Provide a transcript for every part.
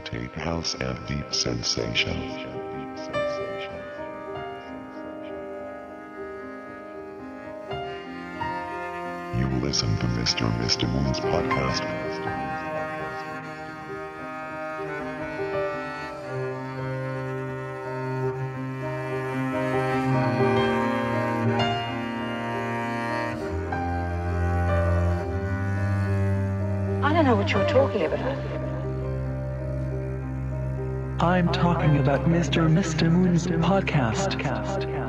Meditate House and Deep Sensation. You listen to Mr. Mr. Moon's podcast. I don't know what you're talking about. I'm talking about Mr. Mr. Moon's podcast.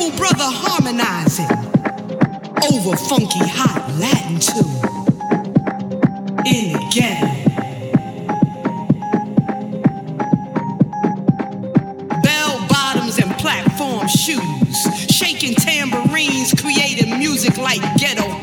soulful brother harmonizing over funky hot Latin tune. In the ghetto. Bell bottoms and platform shoes, shaking tambourines, creating music like ghetto